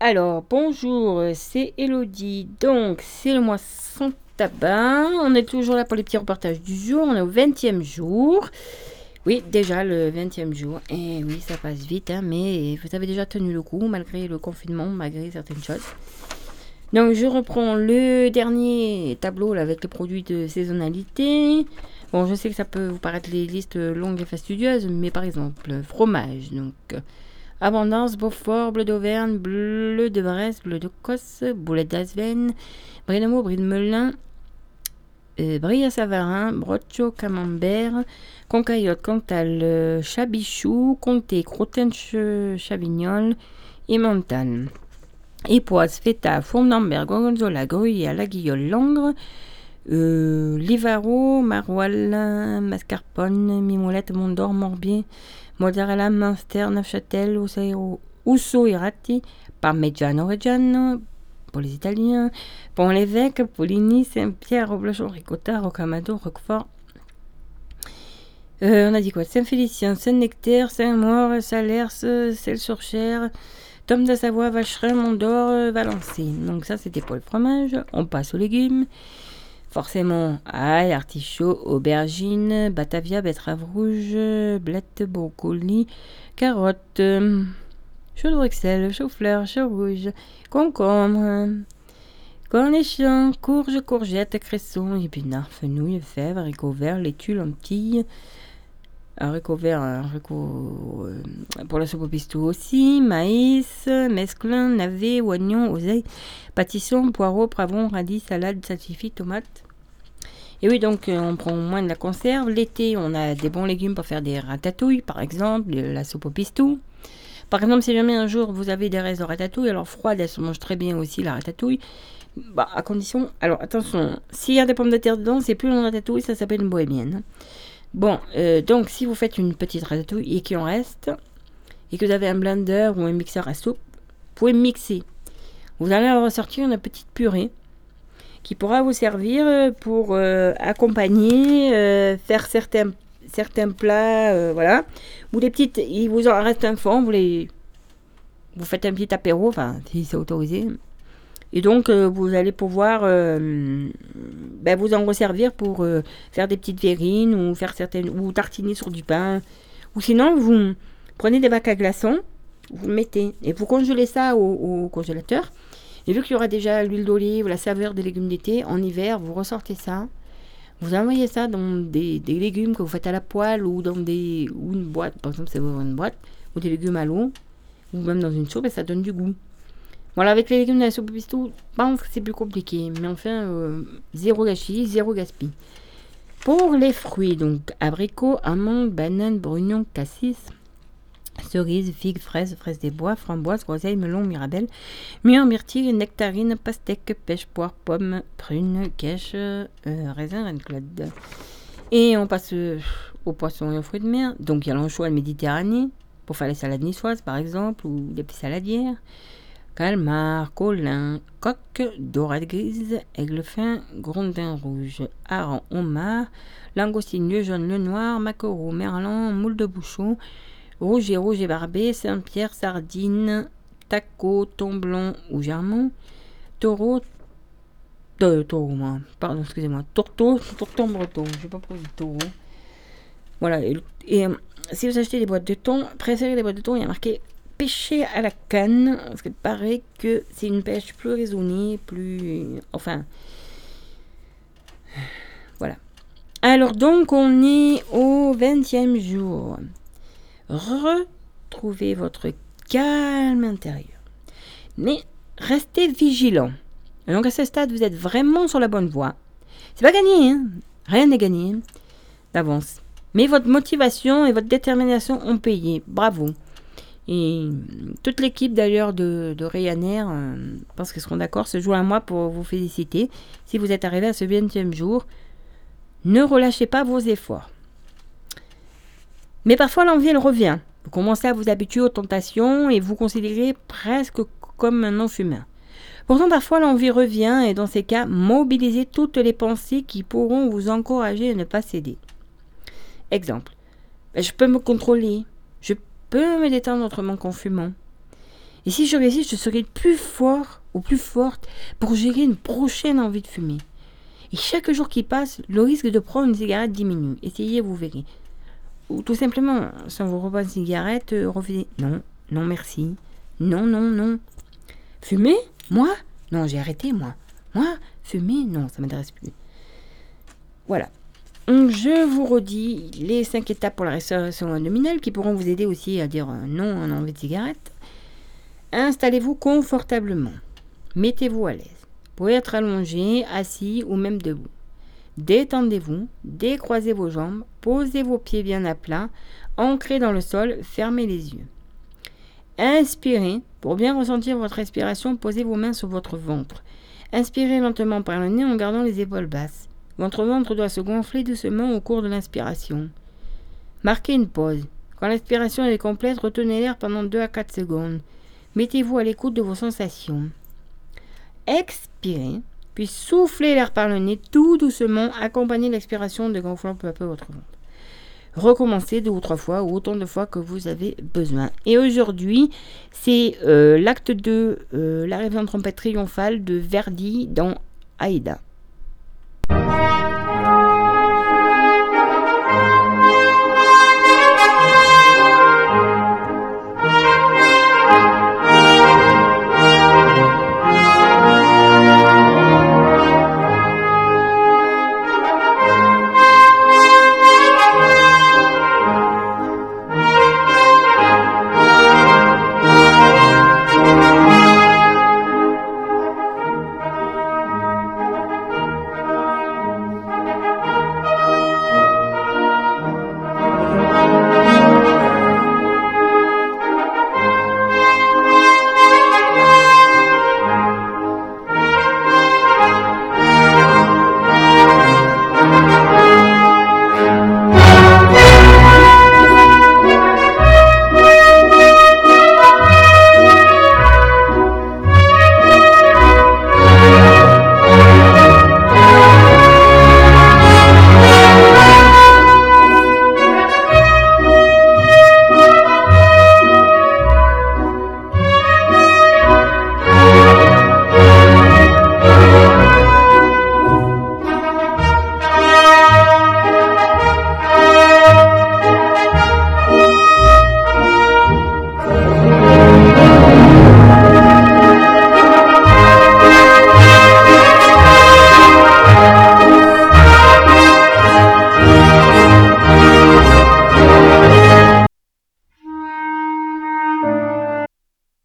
Alors, bonjour, c'est Elodie. Donc, c'est le mois sans tabac. On est toujours là pour les petits reportages du jour. On est au 20e jour. Oui, déjà le 20e jour. Et oui, ça passe vite, hein, mais vous avez déjà tenu le coup malgré le confinement, malgré certaines choses. Donc, je reprends le dernier tableau avec les produits de saisonnalité. Bon, je sais que ça peut vous paraître les listes longues et fastidieuses, mais par exemple, fromage. Donc, abondance, Beaufort, bleu d'Auvergne, bleu de Brest, bleu de Cosse, boulette d'Asven, brie de Meaux, brie de Melun, euh, brie à Savarin, broccio, camembert, concaillotte, cantal, euh, chabichou, comté, crottin, chavignol et montagne. Époise, feta, fournamberg, gorgonzola, gruyère, la guillole, langre, euh, Livaro, Maroilles, Mascarpone, Mimolette, Mondor, Morbier, Mozzarella, Munster, Neufchâtel, Usso Irati, Parmigiano Reggiano, pour les Italiens, Pont l'Évêque, Poligny, Saint-Pierre, Roblochon, Ricotta, Rocamado, Roquefort. Euh, on a dit quoi? Saint-Félicien, Saint-Nectaire, Saint-Maur, Salers, Celle-sur-Cher, Tom de Savoie, Vacherin, Mondor, Valency. Donc ça c'était pour le fromage. On passe aux légumes. Forcément, ail, artichaut, aubergine, batavia, betterave rouge, blette, brocoli, carottes, chou de Bruxelles, chou-fleur, chou rouge, concombre, cornichons, courges, courgettes, cressons, épinards, fenouil, fèvres, haricots verts, laitue, lentilles, haricots verts, haricots euh, pour la soupe au pistou aussi, maïs, mesclun, navet, oignon, oseille, pâtisson, poireaux, poivrons, radis, salade, salsifis, tomates. Et oui, donc euh, on prend moins de la conserve. L'été, on a des bons légumes pour faire des ratatouilles, par exemple, la soupe au pistou. Par exemple, si jamais un jour vous avez des restes de ratatouille, alors froide, elle se mange très bien aussi la ratatouille. Bah, à condition. Alors attention, s'il y a des pommes de terre dedans, c'est plus une ratatouille, ça s'appelle une bohémienne. Bon, euh, donc si vous faites une petite ratatouille et qu'il en reste, et que vous avez un blender ou un mixeur à soupe, vous pouvez mixer. Vous allez ressortir une petite purée qui pourra vous servir euh, pour euh, accompagner, faire certains, certains plats, voilà. Ou des petites, il vous en reste un fond, vous les, vous faites un petit apéro, enfin si c'est autorisé. Et donc, euh, vous allez pouvoir euh, ben, vous en resservir pour euh, faire des petites verrines ou faire certaines ou tartiner sur du pain. Ou sinon, vous prenez des bacs à glaçons, vous mettez et vous congelez ça au, congélateur. Et vu qu'il y aura déjà l'huile d'olive, la saveur des légumes d'été, en hiver, vous ressortez ça. Vous envoyez ça dans des, légumes que vous faites à la poêle ou dans des ou une boîte, par exemple, c'est une boîte, ou des légumes à l'eau, ou même dans une soupe et ça donne du goût. Voilà, avec les légumes de la soupe pistou, je pense que c'est plus compliqué. Mais enfin, euh, zéro gâchis, zéro gaspille. Pour les fruits, donc abricots, amandes, bananes, brugnons, cassis, cerises, figues, fraises, fraises des bois, framboises, groseilles, melons, mirabelles, mûres, myrtilles, nectarines, pastèques, pêche, poire, pommes, prunes, quiche, euh, raisin, reine. Et on passe euh, aux poissons et aux fruits de mer. Donc il y a l'anchois de Méditerranée, pour faire les salades niçoises par exemple, ou des saladières calmar, colin, coque, dorade grise, aigle fin, grondin rouge, hareng, homard, langoustine, le jaune, le noir, maquereau, merlan, moule de bouchon, rouge et rouge et barbé, Saint-Pierre, sardine, taco, tomblon ou germont, taureau, euh, taureau, pardon, excusez-moi, tourteau, tourton breton, je sais pas pourquoi taureau. Voilà, et, euh, si vous achetez des boîtes de thon, préférez les boîtes de thon, il y a marqué pêcher à la canne, parce qu'il paraît que c'est une pêche plus raisonnée, plus... Enfin... Voilà. Alors donc, on est au 20e jour. Retrouvez votre calme intérieur. Mais restez vigilant. Donc à ce stade, vous êtes vraiment sur la bonne voie. C'est pas gagné, hein Rien n'est gagné d'avance. Mais votre motivation et votre détermination ont payé. Bravo. Et toute l'équipe d'ailleurs de, Ryanair, euh, pense qu'ils seront d'accord, se joue à moi pour vous féliciter. Si vous êtes arrivé à ce 20e jour, ne relâchez pas vos efforts. Mais parfois l'envie elle revient. Vous commencez à vous habituer aux tentations et vous considérez presque comme un non-fumeur. Pourtant parfois l'envie revient et dans ces cas, mobilisez toutes les pensées qui pourront vous encourager à ne pas céder. Exemple. Ben, je peux me contrôler, peux me détendre autrement qu'en fumant. Et si je réussis, je serai plus fort ou plus forte pour gérer une prochaine envie de fumer. Et chaque jour qui passe, le risque de prendre une cigarette diminue. Essayez, vous verrez. Ou tout simplement, si on vous reprend une cigarette, euh, refusez. Non, non merci. Non, non, non. Fumer Moi? Non, j'ai arrêté, moi. Moi Fumer? Non, ça m'intéresse plus. Voilà. Je vous redis les 5 étapes pour la restauration abdominale qui pourront vous aider aussi à dire euh, non à un envie de cigarette. Installez-vous confortablement. Mettez-vous à l'aise. Vous pouvez être allongé, assis ou même debout. Détendez-vous, décroisez vos jambes, posez vos pieds bien à plat, ancrez dans le sol, fermez les yeux. Inspirez. Pour bien ressentir votre respiration, posez vos mains sur votre ventre. Inspirez lentement par le nez en gardant les épaules basses. Votre ventre doit se gonfler doucement au cours de l'inspiration. Marquez une pause. Quand l'inspiration est complète, retenez l'air pendant 2 à 4 secondes. Mettez-vous à l'écoute de vos sensations. Expirez, puis soufflez l'air par le nez tout doucement, accompagnez l'expiration de gonflant peu à peu votre ventre. Recommencez deux ou trois fois ou autant de fois que vous avez besoin. Et aujourd'hui, c'est euh, l'acte 2, euh, l'arrivée en trompette triomphale de Verdi dans Aïda.